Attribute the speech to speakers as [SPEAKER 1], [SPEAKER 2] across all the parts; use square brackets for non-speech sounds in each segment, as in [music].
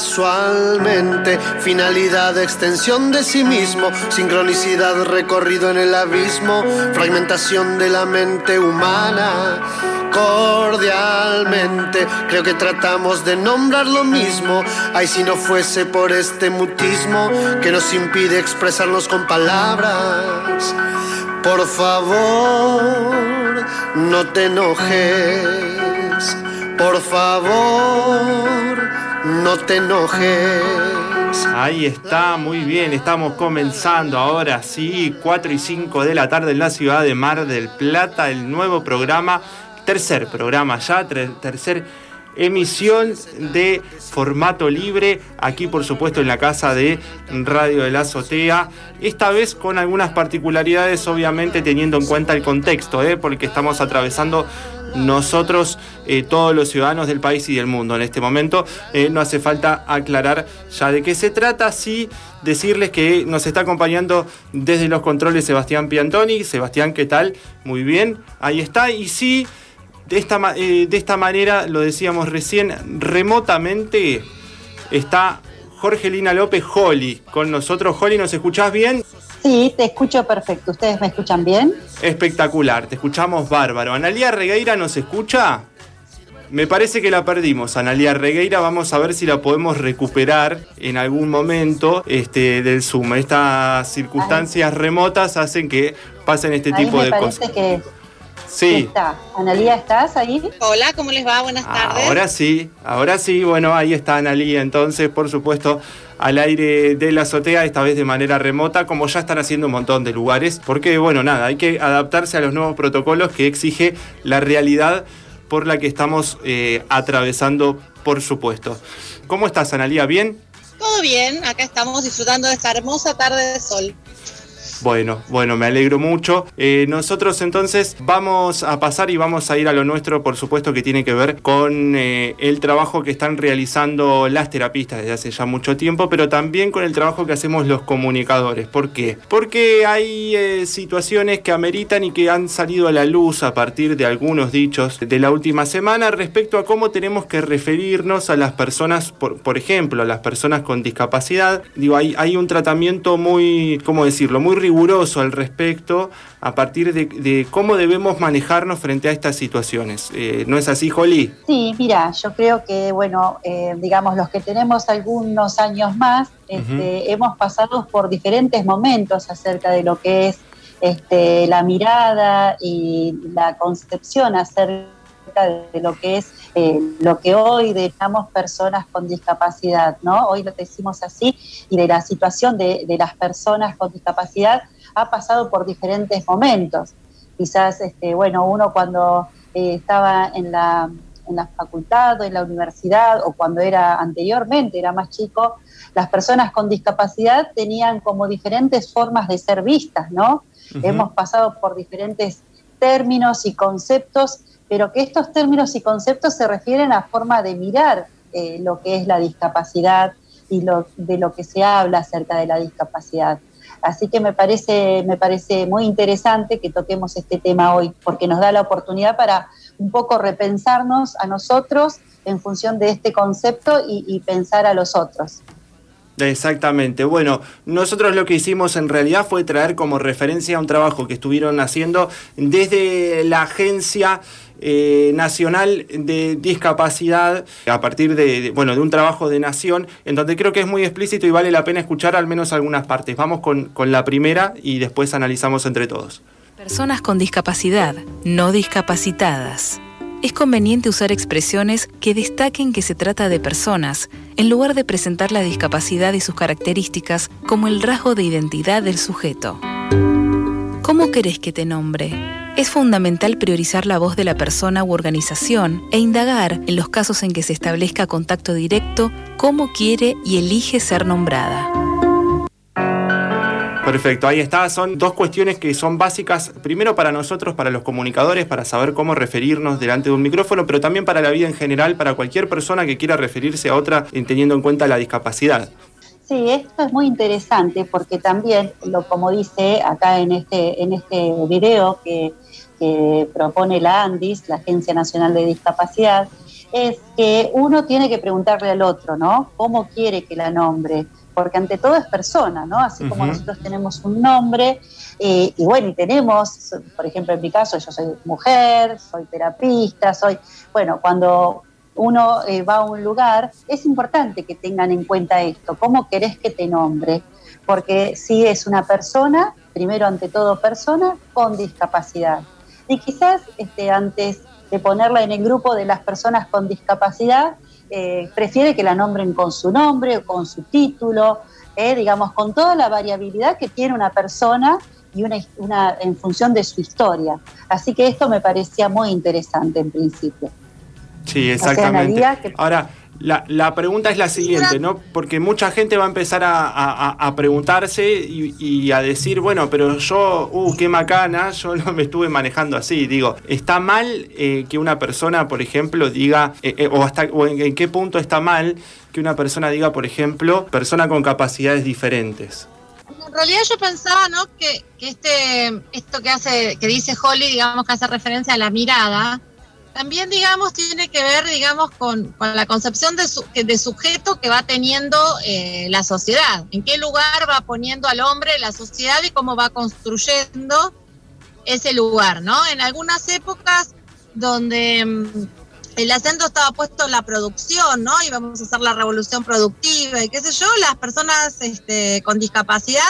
[SPEAKER 1] casualmente. Finalidad, extensión de sí mismo, sincronicidad, recorrido en el abismo, fragmentación de la mente humana. Cordialmente, creo que tratamos de nombrar lo mismo. Ay, si no fuese por este mutismo que nos impide expresarnos con palabras. Por favor, no te enojes. Por favor, no te enojes.
[SPEAKER 2] Ahí está, muy bien, estamos comenzando ahora sí, 4 y 5 de la tarde en la ciudad de Mar del Plata, el nuevo programa, tercer programa ya, tercer emisión de formato libre, aquí por supuesto en la casa de Radio de la Azotea, esta vez con algunas particularidades obviamente teniendo en cuenta el contexto, ¿eh? porque estamos atravesando nosotros, eh, todos los ciudadanos del país y del mundo en este momento. Eh, no hace falta aclarar ya de qué se trata, sí decirles que nos está acompañando desde los controles Sebastián Piantoni. Sebastián, ¿qué tal? Muy bien, ahí está. Y sí, de esta, eh, de esta manera, lo decíamos recién, remotamente está Jorgelina López Holly con nosotros. Holly, ¿nos escuchás bien?
[SPEAKER 3] Sí, te escucho perfecto. ¿Ustedes me escuchan bien?
[SPEAKER 2] Espectacular, te escuchamos bárbaro. ¿Analía Regueira nos escucha? Me parece que la perdimos, Analía Regueira. Vamos a ver si la podemos recuperar en algún momento este, del Zoom. Estas circunstancias remotas hacen que pasen este tipo de cosas.
[SPEAKER 3] Que Sí. Está. Analía, ¿estás ahí?
[SPEAKER 4] Hola, ¿cómo les va? Buenas tardes.
[SPEAKER 2] Ahora sí, ahora sí. Bueno, ahí está Analía. Entonces, por supuesto, al aire de la azotea, esta vez de manera remota, como ya están haciendo un montón de lugares. Porque, bueno, nada, hay que adaptarse a los nuevos protocolos que exige la realidad por la que estamos eh, atravesando, por supuesto. ¿Cómo estás, Analía? ¿Bien?
[SPEAKER 4] Todo bien, acá estamos disfrutando de esta hermosa tarde de sol.
[SPEAKER 2] Bueno, bueno, me alegro mucho. Eh, nosotros entonces vamos a pasar y vamos a ir a lo nuestro, por supuesto, que tiene que ver con eh, el trabajo que están realizando las terapistas desde hace ya mucho tiempo, pero también con el trabajo que hacemos los comunicadores. ¿Por qué? Porque hay eh, situaciones que ameritan y que han salido a la luz a partir de algunos dichos de la última semana respecto a cómo tenemos que referirnos a las personas, por, ejemplo, a las personas con discapacidad. Digo, hay, un tratamiento muy, ¿cómo decirlo?, muy al respecto a partir de, cómo debemos manejarnos frente a estas situaciones. Eh, ¿No es así, Jolí?
[SPEAKER 3] Sí, mira, yo creo que, bueno, eh, digamos, los que tenemos algunos años más, este, hemos pasado por diferentes momentos acerca de lo que es este, la mirada y la concepción acerca de lo que es eh, lo que hoy dejamos personas con discapacidad, ¿no? Hoy lo decimos así, y de la situación de, las personas con discapacidad ha pasado por diferentes momentos. Quizás, este, bueno, uno cuando eh, estaba en la, en la facultad o en la universidad o cuando era anteriormente, era más chico, las personas con discapacidad tenían como diferentes formas de ser vistas, ¿no? Hemos pasado por diferentes términos y conceptos pero que estos términos y conceptos se refieren a forma de mirar eh, lo que es la discapacidad y de lo que se habla acerca de la discapacidad. Así que me parece, me parece muy interesante que toquemos este tema hoy, porque nos da la oportunidad para un poco repensarnos a nosotros en función de este concepto y, y pensar a los otros.
[SPEAKER 2] Exactamente. Bueno, nosotros lo que hicimos en realidad fue traer como referencia un trabajo que estuvieron haciendo desde la agencia eh, nacional de Discapacidad a partir de, bueno, de un trabajo de nación, en donde creo que es muy explícito y vale la pena escuchar al menos algunas partes. Vamos con, con la primera y después analizamos entre todos.
[SPEAKER 5] Personas con discapacidad, no discapacitadas. Es conveniente usar expresiones que destaquen que se trata de personas, en lugar de presentar la discapacidad y sus características como el rasgo de identidad del sujeto. ¿Cómo querés que te nombre? Es fundamental priorizar la voz de la persona u organización e indagar, en los casos en que se establezca contacto directo, cómo quiere y elige ser nombrada.
[SPEAKER 2] Perfecto, ahí está. Son dos cuestiones que son básicas, primero para nosotros, para los comunicadores, para saber cómo referirnos delante de un micrófono, pero también para la vida en general, para cualquier persona que quiera referirse a otra teniendo en cuenta la discapacidad.
[SPEAKER 3] Sí, esto es muy interesante porque también, lo, como dice acá en este, en este video que, propone la ANDIS, la Agencia Nacional de Discapacidad, es que uno tiene que preguntarle al otro, ¿no? ¿Cómo quiere que la nombre? Porque ante todo es persona, ¿no? Así como nosotros tenemos un nombre, eh, y bueno, y tenemos, por ejemplo, en mi caso, yo soy mujer, soy terapista, soy, bueno, cuando uno eh, va a un lugar, es importante que tengan en cuenta esto, cómo querés que te nombre, porque si es una persona, primero ante todo persona con discapacidad. Y quizás este, antes de ponerla en el grupo de las personas con discapacidad, eh, prefiere que la nombren con su nombre o con su título, eh, digamos, con toda la variabilidad que tiene una persona y una, una, en función de su historia. Así que esto me parecía muy interesante en principio.
[SPEAKER 2] Sí, exactamente. Ahora, la, pregunta es la siguiente, ¿no? Porque mucha gente va a empezar a, preguntarse y, a decir, bueno, pero yo, uh, qué macana, yo [laughs] no me estuve manejando así. Digo, ¿está mal eh, que una persona, por ejemplo, diga, eh, eh, o, hasta, o en, qué punto está mal que una persona diga, por ejemplo, persona con capacidades diferentes?
[SPEAKER 4] En realidad yo pensaba, ¿no? Que, que este, esto que hace, que dice Holly, digamos que hace referencia a la mirada, también, digamos, tiene que ver, digamos, con, la concepción de, de, sujeto que va teniendo eh, la sociedad. En qué lugar va poniendo al hombre la sociedad y cómo va construyendo ese lugar, ¿no? En algunas épocas donde mm, el acento estaba puesto en la producción, ¿no? Y vamos a hacer la revolución productiva y qué sé yo, las personas este, con discapacidad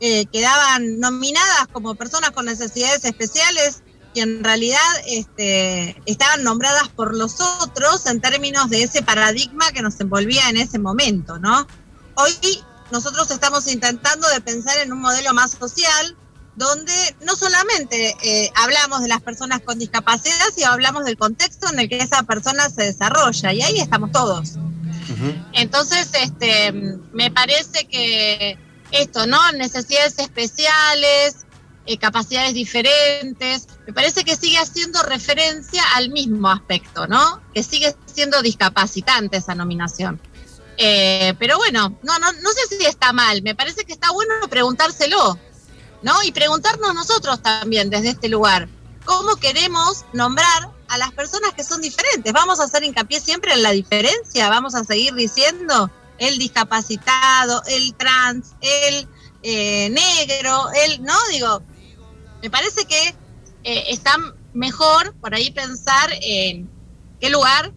[SPEAKER 4] eh, quedaban nominadas como personas con necesidades especiales y en realidad este, estaban nombradas por los otros en términos de ese paradigma que nos envolvía en ese momento, ¿no? Hoy nosotros estamos intentando de pensar en un modelo más social, donde no solamente eh, hablamos de las personas con discapacidad, sino hablamos del contexto en el que esa persona se desarrolla, y ahí estamos todos. Entonces, este, me parece que esto, ¿no? Necesidades especiales, eh, capacidades diferentes. Me parece que sigue haciendo referencia al mismo aspecto, ¿no? Que sigue siendo discapacitante esa nominación. Eh, pero bueno, no, no, no sé si está mal, me parece que está bueno preguntárselo, ¿no? Y preguntarnos nosotros también desde este lugar, ¿cómo queremos nombrar a las personas que son diferentes? ¿Vamos a hacer hincapié siempre en la diferencia? ¿Vamos a seguir diciendo el discapacitado, el trans, el eh, negro, el, no, digo, me parece que eh, está mejor por ahí pensar en qué lugar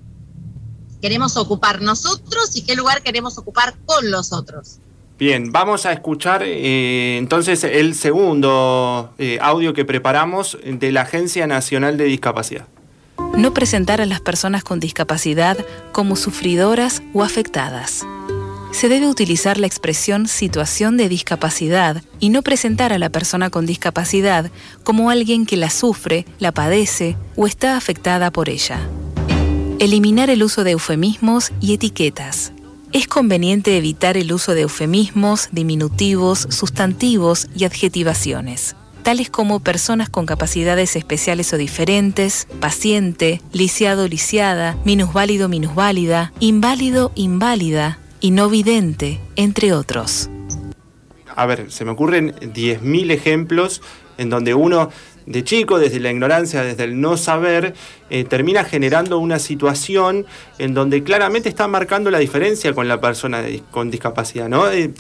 [SPEAKER 4] queremos ocupar nosotros y qué lugar queremos ocupar con los otros.
[SPEAKER 2] Bien, vamos a escuchar eh, entonces el segundo eh, audio que preparamos de la Agencia Nacional de Discapacidad.
[SPEAKER 5] No presentar a las personas con discapacidad como sufridoras o afectadas se debe utilizar la expresión situación de discapacidad y no presentar a la persona con discapacidad como alguien que la sufre, la padece o está afectada por ella. Eliminar el uso de eufemismos y etiquetas. Es conveniente evitar el uso de eufemismos, diminutivos, sustantivos y adjetivaciones, tales como personas con capacidades especiales o diferentes, paciente, lisiado, lisiada, minusválido, minusválida, inválido, inválida, y no vidente, entre otros.
[SPEAKER 2] A ver, se me ocurren 10.000 ejemplos en donde uno de chico, desde la ignorancia, desde el no saber, eh, termina generando una situación en donde claramente está marcando la diferencia con la persona con discapacidad. ¿no? Eh,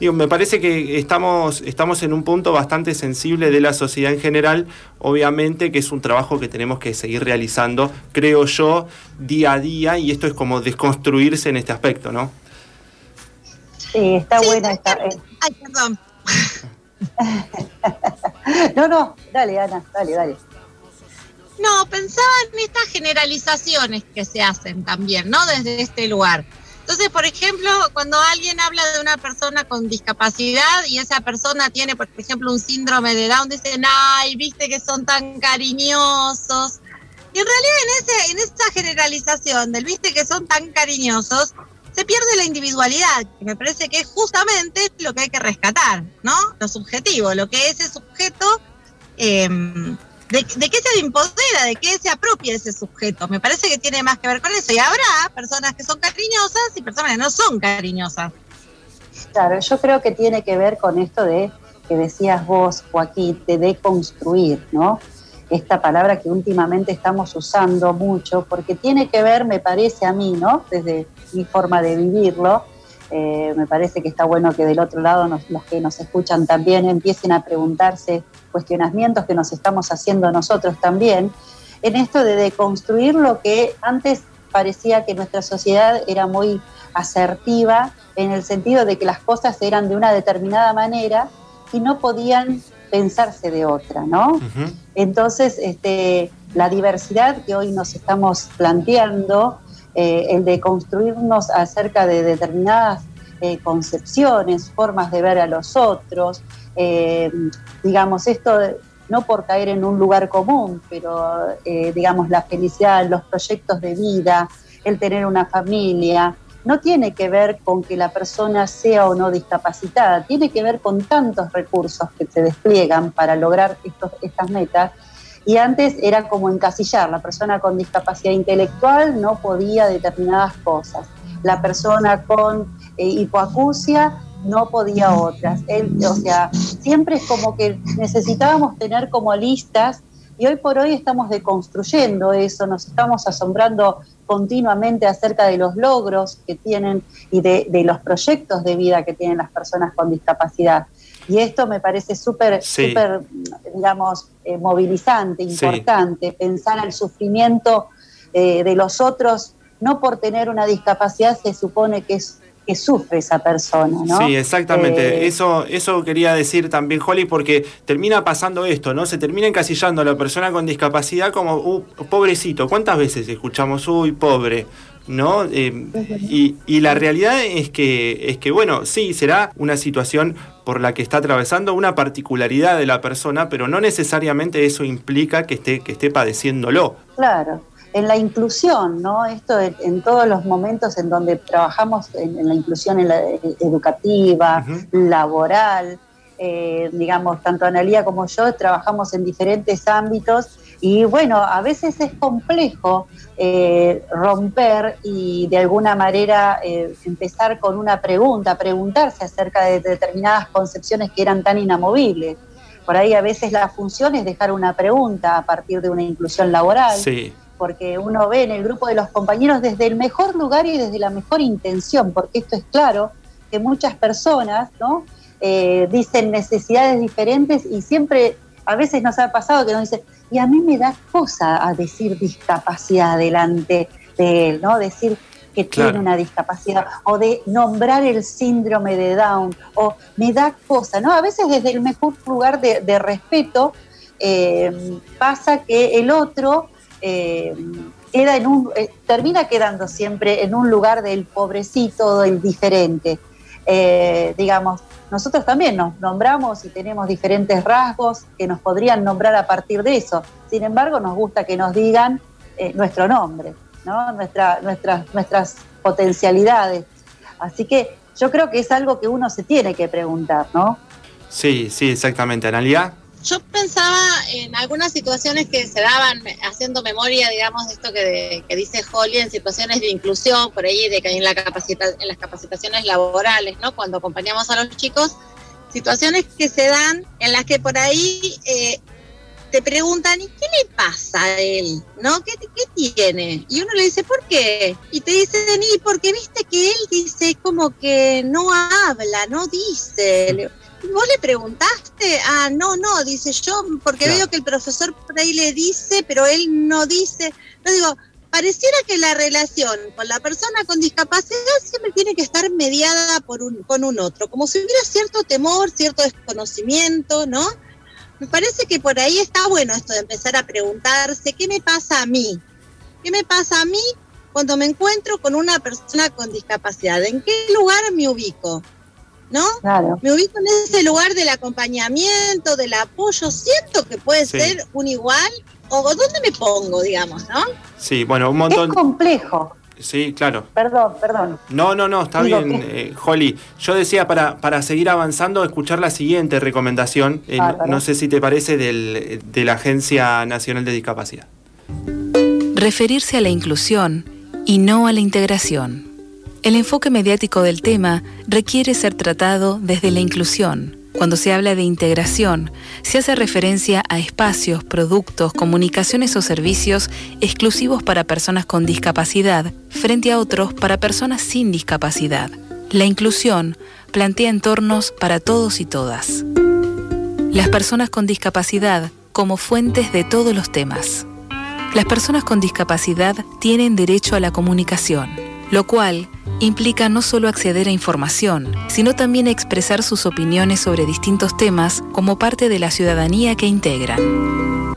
[SPEAKER 2] me parece que estamos, estamos en un punto bastante sensible de la sociedad en general, obviamente que es un trabajo que tenemos que seguir realizando, creo yo, día a día, y esto es como desconstruirse en este aspecto, ¿no?
[SPEAKER 3] Sí, está buena esta. Eh. Ay, perdón. [laughs] no, no, dale, Ana, dale, dale.
[SPEAKER 4] No, pensaba en estas generalizaciones que se hacen también, ¿no? Desde este lugar. Entonces, por ejemplo, cuando alguien habla de una persona con discapacidad y esa persona tiene, por ejemplo, un síndrome de Down, dicen, ay, viste que son tan cariñosos. Y en realidad en, ese, en esa generalización del viste que son tan cariñosos, se pierde la individualidad, que me parece que es justamente lo que hay que rescatar, ¿no? Lo subjetivo, lo que ese sujeto, em, de, qué se empodera, de qué se apropia ese sujeto. Me parece que tiene más que ver con eso. Y habrá personas que son cariñosas y personas que no son cariñosas.
[SPEAKER 3] Claro, yo creo que tiene que ver con esto de que decías vos, Joaquín, de deconstruir, ¿no? esta palabra que últimamente estamos usando mucho, porque tiene que ver, me parece a mí, ¿no? Desde mi forma de vivirlo, eh, me parece que está bueno que del otro lado los que nos escuchan también empiecen a preguntarse cuestionamientos que nos estamos haciendo nosotros también, en esto de deconstruir lo que antes parecía que nuestra sociedad era muy asertiva en el sentido de que las cosas eran de una determinada manera y no podían pensarse de otra, ¿no? Entonces, este, la diversidad que hoy nos estamos planteando, eh, el de construirnos acerca de determinadas eh, concepciones, formas de ver a los otros, eh, digamos, esto no por caer en un lugar común, pero digamos, la felicidad, los proyectos de vida, el tener una familia, no tiene que ver con que la persona sea o no discapacitada, tiene que ver con tantos recursos que se despliegan para lograr estos, estas metas. Y antes era como encasillar, la persona con discapacidad intelectual no podía determinadas cosas, la persona con eh, hipoacusia no podía otras. o sea, siempre es como que necesitábamos tener como listas y hoy por hoy estamos deconstruyendo eso, nos estamos asombrando continuamente acerca de los logros que tienen y de, los proyectos de vida que tienen las personas con discapacidad. Y esto me parece súper, súper, digamos, eh, movilizante, importante, pensar el sufrimiento eh, de los otros, no por tener una discapacidad se supone que es que sufre esa persona, ¿no?
[SPEAKER 2] Sí, exactamente. Eh, eso, eso quería decir también, Holly, porque termina pasando esto, ¿no? Se termina encasillando a la persona con discapacidad como, uh, pobrecito. ¿Cuántas veces escuchamos, uy, pobre? ¿No? Eh, y, y, la realidad es que, es que, bueno, sí, será una situación por la que está atravesando, una particularidad de la persona, pero no necesariamente eso implica que esté, que esté padeciéndolo.
[SPEAKER 3] Claro en la inclusión, ¿no? Esto en, todos los momentos en donde trabajamos en, la inclusión educativa, laboral, eh, digamos, tanto Analía como yo trabajamos en diferentes ámbitos y bueno, a veces es complejo eh, romper y de alguna manera eh, empezar con una pregunta, preguntarse acerca de determinadas concepciones que eran tan inamovibles. Por ahí a veces la función es dejar una pregunta a partir de una inclusión laboral.
[SPEAKER 2] Sí
[SPEAKER 3] porque uno ve en el grupo de los compañeros desde el mejor lugar y desde la mejor intención, porque esto es claro que muchas personas ¿no? Eh, dicen necesidades diferentes y siempre, a veces nos ha pasado que nos dicen, y a mí me da cosa a decir discapacidad delante de él, ¿no? Decir que tiene una discapacidad o de nombrar el síndrome de Down o me da cosa, ¿no? A veces desde el mejor lugar de, respeto eh, pasa que el otro eh, queda en un, eh, termina quedando siempre en un lugar del pobrecito, del diferente. Eh, digamos, nosotros también nos nombramos y tenemos diferentes rasgos que nos podrían nombrar a partir de eso. Sin embargo, nos gusta que nos digan nuestro nombre, ¿no? Nuestra, nuestras, nuestras potencialidades. Así que yo creo que es algo que uno se tiene que preguntar, ¿no?
[SPEAKER 2] Sí, sí, exactamente. Analia
[SPEAKER 4] yo pensaba en algunas situaciones que se daban, haciendo memoria, digamos, de esto que, dice Holly, en situaciones de inclusión, por ahí, de que en, la capacita, en las capacitaciones laborales, ¿no? Cuando acompañamos a los chicos, situaciones que se dan en las que por ahí eh, te preguntan, ¿y qué le pasa a él? ¿No? ¿Qué, ¿Qué, tiene? Y uno le dice, ¿por qué? Y te dicen, y porque viste que él dice como que no habla, no dice. ¿Vos le preguntaste? Ah, no, no, dice yo, porque veo que el profesor por ahí le dice, pero él no dice. No digo, pareciera que la relación con la persona con discapacidad siempre tiene que estar mediada por un, con un otro, como si hubiera cierto temor, cierto desconocimiento, ¿no? Me parece que por ahí está bueno esto de empezar a preguntarse, ¿qué me pasa a mí? ¿Qué me pasa a mí cuando me encuentro con una persona con discapacidad? ¿En qué lugar me ubico? ¿No? Me ubico en ese lugar del acompañamiento, del apoyo, siento que puede ser un igual, o dónde me pongo, digamos, ¿no?
[SPEAKER 2] Sí, bueno, un montón.
[SPEAKER 3] Es complejo.
[SPEAKER 2] Sí, claro.
[SPEAKER 3] Perdón, perdón.
[SPEAKER 2] No, no, no, está bien, eh, Holly. Yo decía para, para seguir avanzando, escuchar la siguiente recomendación, eh, no, sé si te parece, del, de la Agencia Nacional de Discapacidad.
[SPEAKER 5] Referirse a la inclusión y no a la integración. El enfoque mediático del tema requiere ser tratado desde la inclusión, Cuando se habla de integración, se hace referencia a espacios, productos, comunicaciones o servicios exclusivos para personas con discapacidad frente a otros para personas sin discapacidad. La inclusión plantea entornos para todos y todas. Las personas con discapacidad como fuentes de todos los temas. Las personas con discapacidad tienen derecho a la comunicación, lo cual implica no solo acceder a información, sino también expresar sus opiniones sobre distintos temas como parte de la ciudadanía que integran.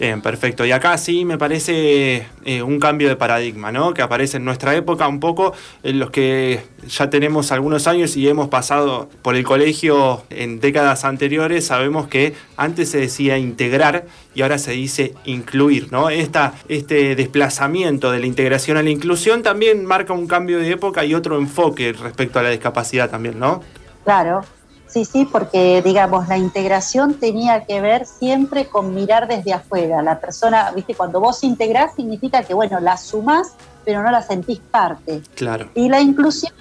[SPEAKER 2] Bien, perfecto. Y acá sí me parece eh, un cambio de paradigma, ¿no? Que aparece en nuestra época un poco, en los que ya tenemos algunos años y hemos pasado por el colegio en décadas anteriores, sabemos que antes se decía integrar y ahora se dice incluir, ¿no? Esta, este desplazamiento de la integración a la inclusión también marca un cambio de época y otro enfoque respecto a la discapacidad también, ¿no?
[SPEAKER 3] Claro, Sí, sí, porque digamos, la integración tenía que ver siempre con mirar desde afuera. La persona, viste, cuando vos integrás significa que, bueno, la sumás, pero no la sentís parte.
[SPEAKER 2] Claro.
[SPEAKER 3] Y la inclusión,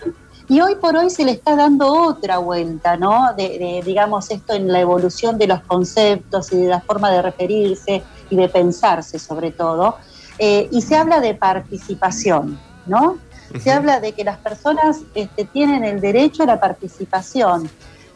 [SPEAKER 3] y hoy por hoy se le está dando otra vuelta, ¿no? De, digamos, esto en la evolución de los conceptos y de la forma de referirse y de pensarse sobre todo. Eh, y se habla de participación, ¿no? Se habla de que las personas este, tienen el derecho a la participación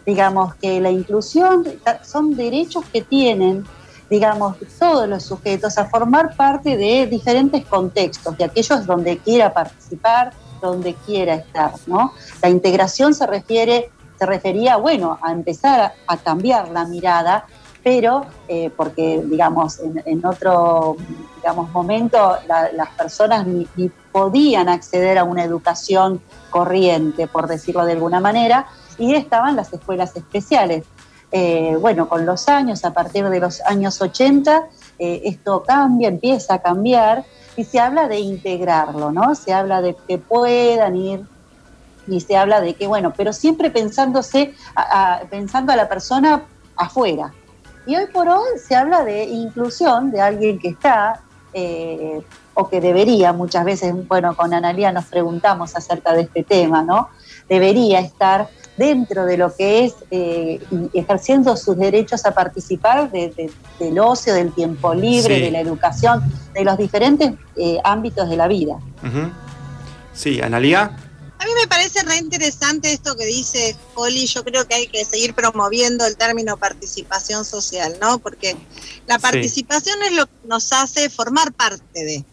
[SPEAKER 3] digamos que la inclusión son derechos que tienen, digamos, todos los sujetos a formar parte de diferentes contextos, de aquellos donde quiera participar, donde quiera estar, ¿no? La integración se refiere, se refería, bueno, a empezar a, cambiar la mirada, pero eh, porque, digamos, en, otro, digamos, momento las personas ni podían acceder a una educación corriente, por decirlo de alguna manera, y estaban las escuelas especiales. Eh, bueno, con los años, a partir de los años 80, eh, esto cambia, empieza a cambiar y se habla de integrarlo, ¿no? Se habla de que puedan ir y se habla de que, bueno, pero siempre pensándose, pensando a la persona afuera. Y hoy por hoy se habla de inclusión de alguien que está eh, o que debería, muchas veces, bueno, con Analia nos preguntamos acerca de este tema, ¿no? Debería estar dentro de lo que es eh, ejerciendo sus derechos a participar de, del ocio, del tiempo libre, de la educación, de los diferentes eh, ámbitos de la vida.
[SPEAKER 2] Sí, Analia.
[SPEAKER 4] A mí me parece re interesante esto que dice Holly. Yo creo que hay que seguir promoviendo el término participación social, ¿no? Porque la participación es lo que nos hace formar parte de.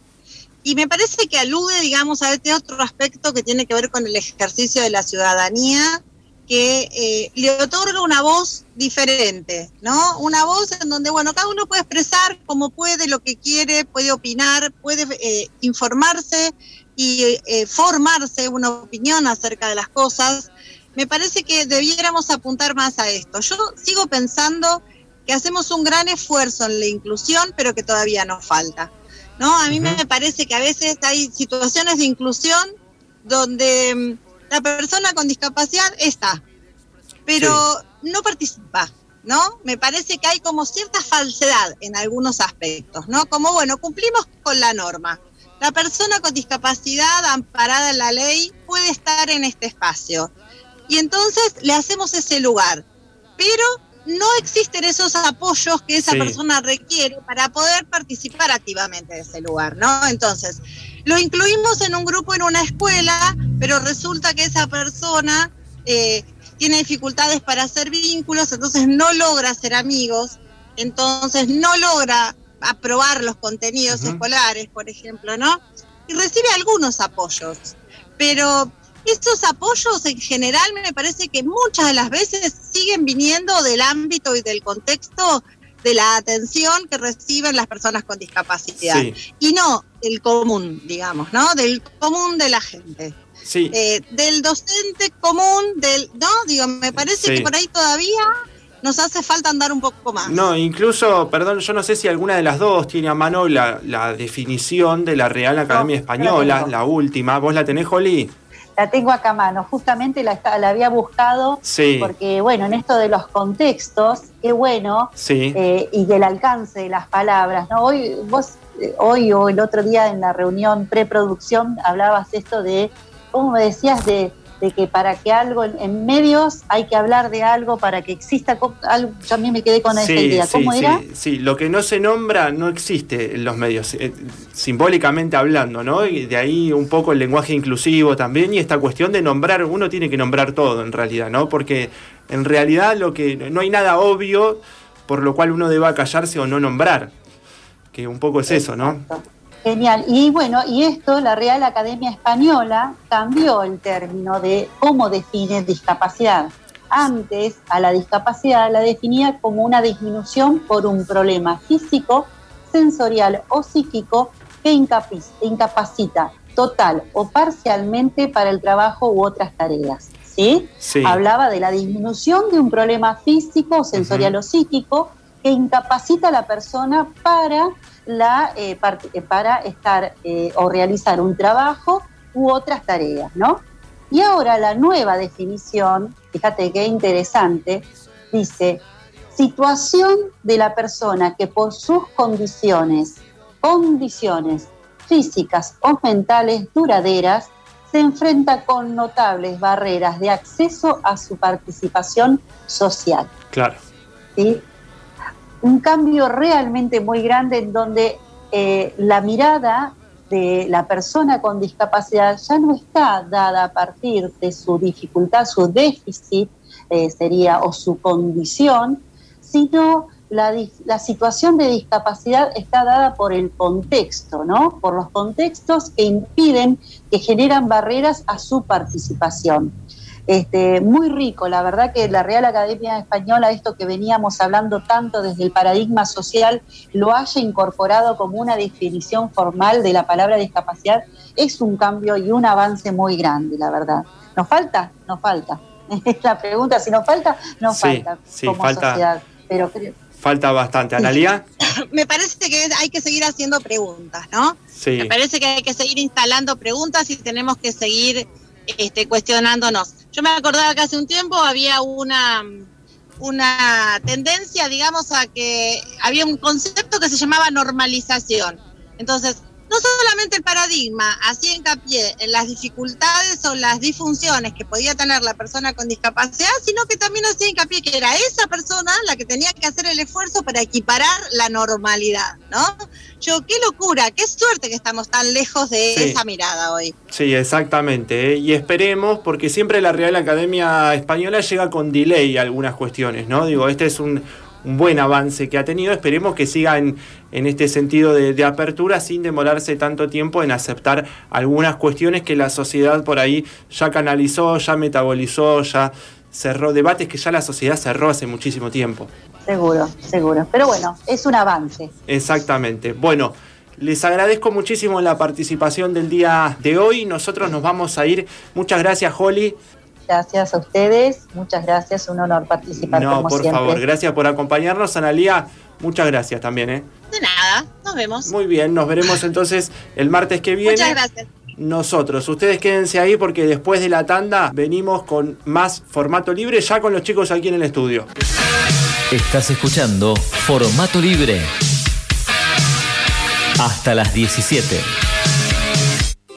[SPEAKER 4] Y me parece que alude, digamos, a este otro aspecto que tiene que ver con el ejercicio de la ciudadanía que eh, le otorga una voz diferente, ¿no? Una voz en donde, bueno, cada uno puede expresar como puede lo que quiere, puede opinar, puede eh, informarse y eh, formarse una opinión acerca de las cosas. Me parece que debiéramos apuntar más a esto. Yo sigo pensando que hacemos un gran esfuerzo en la inclusión, pero que todavía nos falta. ¿no? A mí me parece que a veces hay situaciones de inclusión donde mm, la persona con discapacidad está, pero no participa, ¿no? Me parece que hay como cierta falsedad en algunos aspectos, ¿no? Como, bueno, cumplimos con la norma. La persona con discapacidad amparada en la ley puede estar en este espacio. Y entonces le hacemos ese lugar. Pero no existen esos apoyos que esa persona requiere para poder participar activamente de ese lugar, ¿no? Entonces, lo incluimos en un grupo en una escuela, pero resulta que esa persona eh, tiene dificultades para hacer vínculos, entonces no logra ser amigos, entonces no logra aprobar los contenidos escolares, por ejemplo, ¿no? Y recibe algunos apoyos, pero estos apoyos en general me parece que muchas de las veces siguen viniendo del ámbito y del contexto de la atención que reciben las personas con discapacidad y no el común, digamos, ¿no? Del común de la gente. Sí. Eh, del docente común, del, ¿no? Digo, me parece que por ahí todavía nos hace falta andar un poco más.
[SPEAKER 2] No, incluso, perdón, yo no sé si alguna de las dos tiene a mano la, definición de la Real Academia Española, la última. ¿Vos la tenés, Jolí?
[SPEAKER 3] la tengo acá a mano. Justamente la, la había buscado porque, bueno, en esto de los contextos, qué bueno, eh, y del alcance de las palabras, ¿no? Hoy, vos, eh, hoy o el otro día en la reunión preproducción hablabas esto de, ¿cómo me decías? De, de que para que algo en, medios hay que hablar de algo para que exista algo, yo a mí me quedé con esa idea. ¿Cómo
[SPEAKER 2] sí,
[SPEAKER 3] era?
[SPEAKER 2] Sí, lo que no se nombra no existe en los medios, eh, simbólicamente hablando, ¿no? Y de ahí un poco el lenguaje inclusivo también y esta cuestión de nombrar, uno tiene que nombrar todo en realidad, ¿no? Porque en realidad lo que no hay nada obvio por lo cual uno deba callarse o no nombrar, que un poco es eso, ¿no?
[SPEAKER 3] Genial. Y bueno, y esto la Real Academia Española cambió el término de cómo define discapacidad. Antes a la discapacidad la definía como una disminución por un problema físico, sensorial o psíquico que incapacita total o parcialmente para el trabajo u otras tareas. ¿sí? Hablaba de la disminución de un problema físico, sensorial o psíquico que incapacita a la persona para la, eh, eh, para estar eh, o realizar un trabajo u otras tareas, ¿no? Y ahora la nueva definición, fíjate qué interesante, dice, situación de la persona que por sus condiciones, condiciones físicas o mentales duraderas, se enfrenta con notables barreras de acceso a su participación social.
[SPEAKER 2] Claro.
[SPEAKER 3] ¿Sí? Un cambio realmente muy grande en donde eh, la mirada de la persona con discapacidad ya no está dada a partir de su dificultad, su déficit eh, sería, o su condición, sino la, la, situación de discapacidad está dada por el contexto, ¿no? Por los contextos que impiden, que generan barreras a su participación. Este, muy rico, la verdad que la Real Academia Española, esto que veníamos hablando tanto desde el paradigma social, lo haya incorporado como una definición formal de la palabra discapacidad, es un cambio y un avance muy grande, la verdad. ¿Nos falta? Nos falta. [laughs] Es la pregunta, si nos falta, nos falta como sociedad. Pero
[SPEAKER 2] Falta bastante. ¿Analia? [coughs]
[SPEAKER 4] Me parece que hay que seguir haciendo preguntas, ¿no? Sí. Me parece que hay que seguir instalando preguntas y tenemos que seguir este, cuestionándonos. Yo me acordaba que hace un tiempo había una, una tendencia, digamos, a que había un concepto que se llamaba normalización. Entonces, no solamente el paradigma hacía hincapié en las dificultades o las disfunciones que podía tener la persona con discapacidad, sino que también hacía hincapié que era esa persona la que tenía que hacer el esfuerzo para equiparar la normalidad, ¿no? Yo, qué locura, qué suerte que estamos tan lejos de esa mirada hoy.
[SPEAKER 2] Sí, exactamente. ¿eh? Y esperemos, porque siempre la Real Academia Española llega con delay a algunas cuestiones, ¿no? Digo, este es un un buen avance que ha tenido. Esperemos que siga en, este sentido de, apertura sin demorarse tanto tiempo en aceptar algunas cuestiones que la sociedad por ahí ya canalizó, ya metabolizó, ya cerró debates que ya la sociedad cerró hace muchísimo tiempo.
[SPEAKER 3] Seguro, seguro. Pero bueno, es un avance.
[SPEAKER 2] Exactamente. Bueno. Les agradezco muchísimo la participación del día de hoy. Nosotros nos vamos a ir. Muchas gracias, Holly
[SPEAKER 3] gracias a ustedes. Muchas gracias, un honor participar.
[SPEAKER 2] No, por favor, gracias por acompañarnos, Analía. Muchas gracias también, ¿eh?
[SPEAKER 4] De nada, nos vemos.
[SPEAKER 2] Muy bien, nos veremos entonces el martes que viene.
[SPEAKER 4] Muchas gracias.
[SPEAKER 2] Nosotros, ustedes quédense ahí porque después de la tanda venimos con más formato libre, ya con los chicos aquí en el estudio.
[SPEAKER 6] Estás escuchando Formato Libre. Hasta las 17.